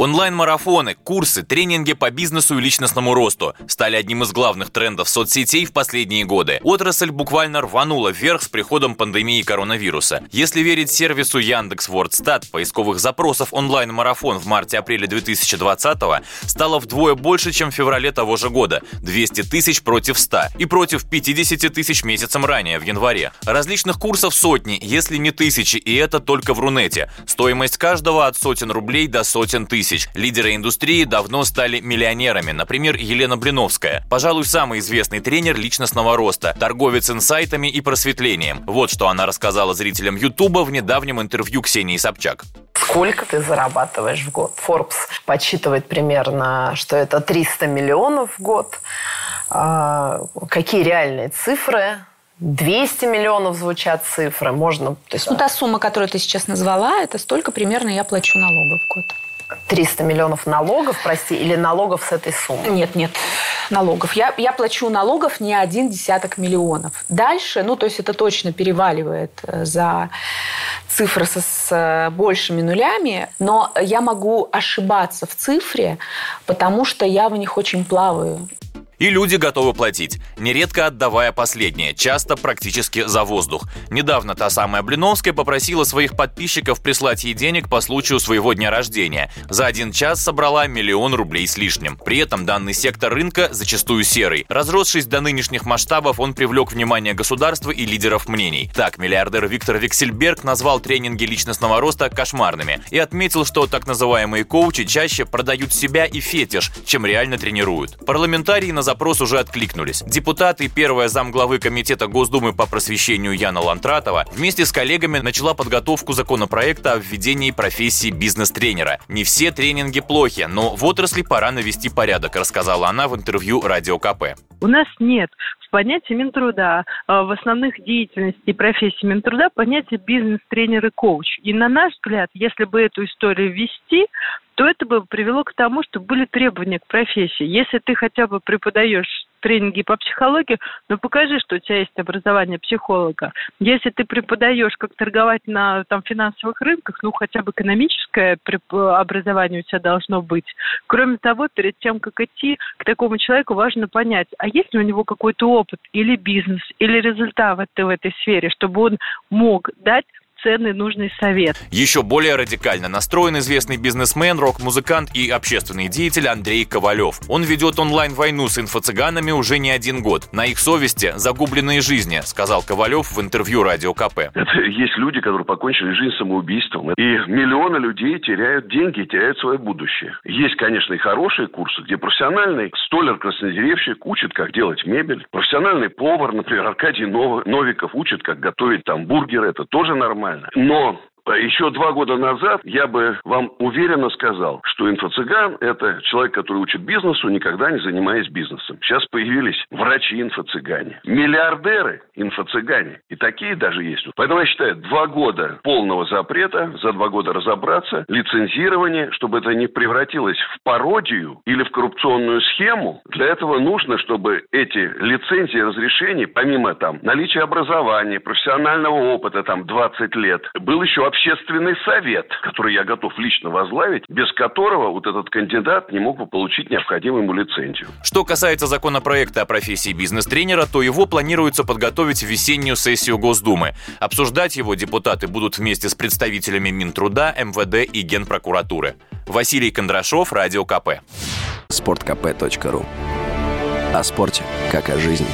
Онлайн-марафоны, курсы, тренинги по бизнесу и личностному росту стали одним из главных трендов соцсетей в последние годы. Отрасль буквально рванула вверх с приходом пандемии коронавируса. Если верить сервису Яндекс Вордстат, поисковых запросов онлайн-марафон в марте-апреле 2020 стало вдвое больше, чем в феврале того же года – 200 тысяч против 100 и против 50 тысяч месяцем ранее, в январе. Различных курсов сотни, если не тысячи, и это только в Рунете. Стоимость каждого от сотен рублей до сотен тысяч тысяч. Лидеры индустрии давно стали миллионерами. Например, Елена Блиновская. Пожалуй, самый известный тренер личностного роста, торговец инсайтами и просветлением. Вот что она рассказала зрителям Ютуба в недавнем интервью Ксении Собчак. Сколько ты зарабатываешь в год? Forbes подсчитывает примерно, что это 300 миллионов в год. А, какие реальные цифры? 200 миллионов звучат цифры. Можно... То есть, ну, та сумма, которую ты сейчас назвала, это столько примерно я плачу налогов в год. 300 миллионов налогов, прости, или налогов с этой суммы? Нет, нет, налогов. Я, я плачу налогов не один десяток миллионов. Дальше, ну, то есть это точно переваливает э, за цифры со, с э, большими нулями, но я могу ошибаться в цифре, потому что я в них очень плаваю. И люди готовы платить, нередко отдавая последнее, часто практически за воздух. Недавно та самая Блиновская попросила своих подписчиков прислать ей денег по случаю своего дня рождения. За один час собрала миллион рублей с лишним. При этом данный сектор рынка зачастую серый. Разросшись до нынешних масштабов, он привлек внимание государства и лидеров мнений. Так, миллиардер Виктор Виксельберг назвал тренинги личностного роста кошмарными и отметил, что так называемые коучи чаще продают себя и фетиш, чем реально тренируют. Парламентарии на запрос уже откликнулись. Депутаты и первая замглавы Комитета Госдумы по просвещению Яна Лантратова вместе с коллегами начала подготовку законопроекта о введении профессии бизнес-тренера. Не все тренинги плохи, но в отрасли пора навести порядок, рассказала она в интервью Радио КП. У нас нет в понятии Минтруда, а, в основных деятельностей профессии Минтруда понятие бизнес-тренер и коуч. И на наш взгляд, если бы эту историю ввести, то это бы привело к тому, что были требования к профессии. Если ты хотя бы преподаешь тренинги по психологии, ну покажи, что у тебя есть образование психолога. Если ты преподаешь, как торговать на там, финансовых рынках, ну хотя бы экономическое образование у тебя должно быть. Кроме того, перед тем, как идти к такому человеку, важно понять, а есть ли у него какой-то опыт или бизнес, или результат в этой сфере, чтобы он мог дать ценный, нужный совет. Еще более радикально настроен известный бизнесмен, рок-музыкант и общественный деятель Андрей Ковалев. Он ведет онлайн-войну с инфо-цыганами уже не один год. На их совести загубленные жизни, сказал Ковалев в интервью Радио КП. Это есть люди, которые покончили жизнь самоубийством. И миллионы людей теряют деньги, теряют свое будущее. Есть, конечно, и хорошие курсы, где профессиональный столер-краснодеревщик учит, как делать мебель. Профессиональный повар, например, Аркадий Новиков учит, как готовить там бургеры. Это тоже нормально нормально. Но еще два года назад я бы вам уверенно сказал, что инфо-цыган – это человек, который учит бизнесу, никогда не занимаясь бизнесом. Сейчас появились врачи-инфо-цыгане, миллиардеры инфо-цыгане. И такие даже есть. Поэтому я считаю, два года полного запрета, за два года разобраться, лицензирование, чтобы это не превратилось в пародию или в коррупционную схему. Для этого нужно, чтобы эти лицензии, разрешения, помимо там наличия образования, профессионального опыта, там 20 лет, был еще общественный совет, который я готов лично возглавить, без которого вот этот кандидат не мог бы получить необходимую ему лицензию. Что касается законопроекта о профессии бизнес-тренера, то его планируется подготовить в весеннюю сессию Госдумы. Обсуждать его депутаты будут вместе с представителями Минтруда, МВД и Генпрокуратуры. Василий Кондрашов, Радио КП. Спорткп.ру О спорте, как о жизни.